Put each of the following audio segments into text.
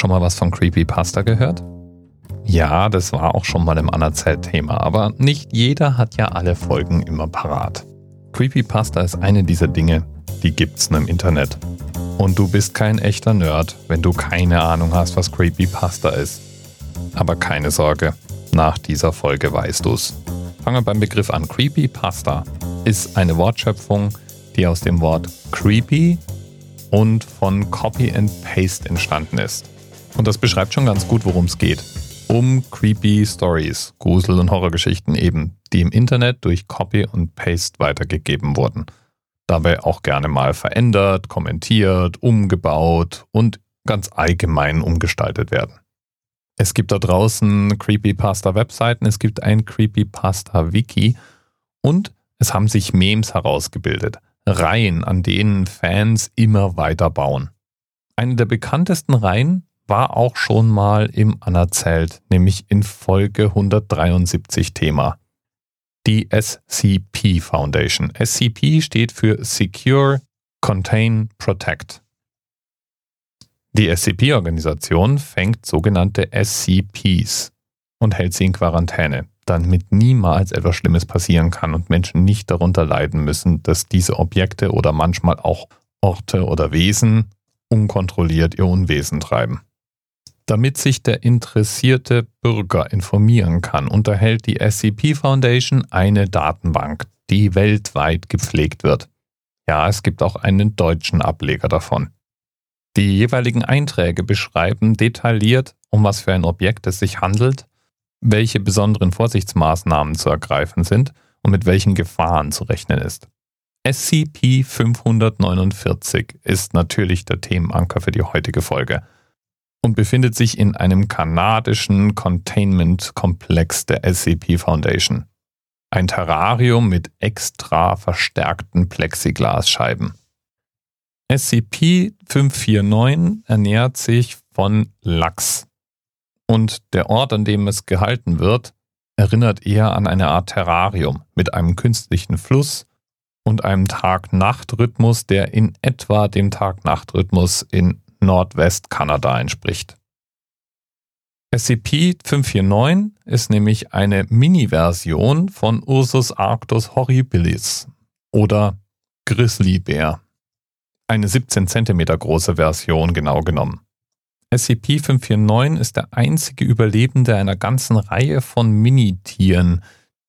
Schon mal was von Creepypasta gehört? Ja, das war auch schon mal im Anerzählt-Thema, aber nicht jeder hat ja alle Folgen immer parat. Creepypasta ist eine dieser Dinge, die gibt's nur im Internet. Und du bist kein echter Nerd, wenn du keine Ahnung hast, was Creepypasta ist. Aber keine Sorge, nach dieser Folge weißt du's. Fangen wir beim Begriff an. Creepypasta ist eine Wortschöpfung, die aus dem Wort creepy und von Copy and Paste entstanden ist. Und das beschreibt schon ganz gut, worum es geht. Um creepy Stories, Grusel- und Horrorgeschichten eben, die im Internet durch Copy und Paste weitergegeben wurden. Dabei auch gerne mal verändert, kommentiert, umgebaut und ganz allgemein umgestaltet werden. Es gibt da draußen Creepypasta-Webseiten, es gibt ein Creepypasta-Wiki und es haben sich Memes herausgebildet. Reihen, an denen Fans immer weiter bauen. Eine der bekanntesten Reihen war auch schon mal im Anerzählt, nämlich in Folge 173 Thema. Die SCP Foundation. SCP steht für Secure, Contain, Protect. Die SCP-Organisation fängt sogenannte SCPs und hält sie in Quarantäne damit niemals etwas Schlimmes passieren kann und Menschen nicht darunter leiden müssen, dass diese Objekte oder manchmal auch Orte oder Wesen unkontrolliert ihr Unwesen treiben. Damit sich der interessierte Bürger informieren kann, unterhält die SCP Foundation eine Datenbank, die weltweit gepflegt wird. Ja, es gibt auch einen deutschen Ableger davon. Die jeweiligen Einträge beschreiben detailliert, um was für ein Objekt es sich handelt welche besonderen Vorsichtsmaßnahmen zu ergreifen sind und mit welchen Gefahren zu rechnen ist. SCP-549 ist natürlich der Themenanker für die heutige Folge und befindet sich in einem kanadischen Containment-Komplex der SCP Foundation. Ein Terrarium mit extra verstärkten Plexiglasscheiben. SCP-549 ernährt sich von Lachs, und der Ort, an dem es gehalten wird, erinnert eher an eine Art Terrarium mit einem künstlichen Fluss und einem Tag-Nacht-Rhythmus, der in etwa dem Tag-Nacht-Rhythmus in Nordwest-Kanada entspricht. SCP-549 ist nämlich eine Mini-Version von Ursus Arctus horribilis oder Grizzlybär. Eine 17 cm große Version genau genommen. SCP-549 ist der einzige Überlebende einer ganzen Reihe von Minitieren,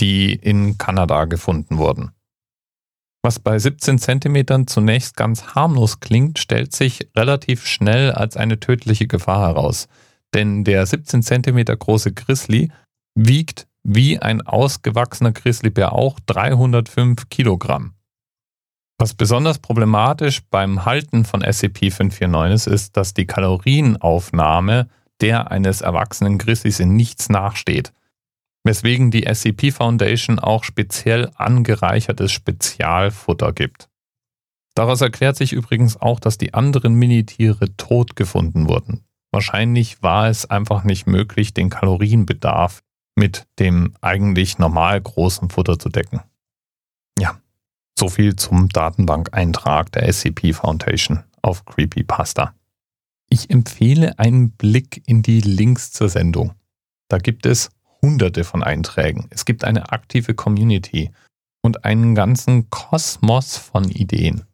die in Kanada gefunden wurden. Was bei 17 Zentimetern zunächst ganz harmlos klingt, stellt sich relativ schnell als eine tödliche Gefahr heraus. Denn der 17 Zentimeter große Grizzly wiegt wie ein ausgewachsener Grizzlybär auch 305 Kilogramm. Was besonders problematisch beim Halten von SCP-549 ist, ist, dass die Kalorienaufnahme der eines erwachsenen Grizzlies in nichts nachsteht. Weswegen die SCP Foundation auch speziell angereichertes Spezialfutter gibt. Daraus erklärt sich übrigens auch, dass die anderen Minitiere tot gefunden wurden. Wahrscheinlich war es einfach nicht möglich, den Kalorienbedarf mit dem eigentlich normal großen Futter zu decken. Ja, so viel zum Datenbankeintrag der SCP Foundation auf Creepypasta. Ich empfehle einen Blick in die Links zur Sendung. Da gibt es hunderte von Einträgen. Es gibt eine aktive Community und einen ganzen Kosmos von Ideen.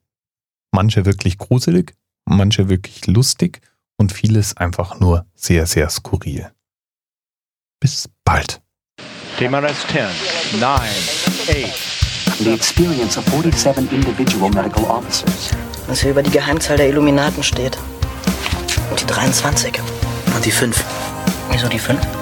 Manche wirklich gruselig, manche wirklich lustig und vieles einfach nur sehr, sehr skurril. Bis bald. TMRS 10, 9, 8, the experience of 47 individual medical officers. Was hier über die Geheimzahl der Illuminaten steht. Und die 23. Und die 5. Wieso die 5?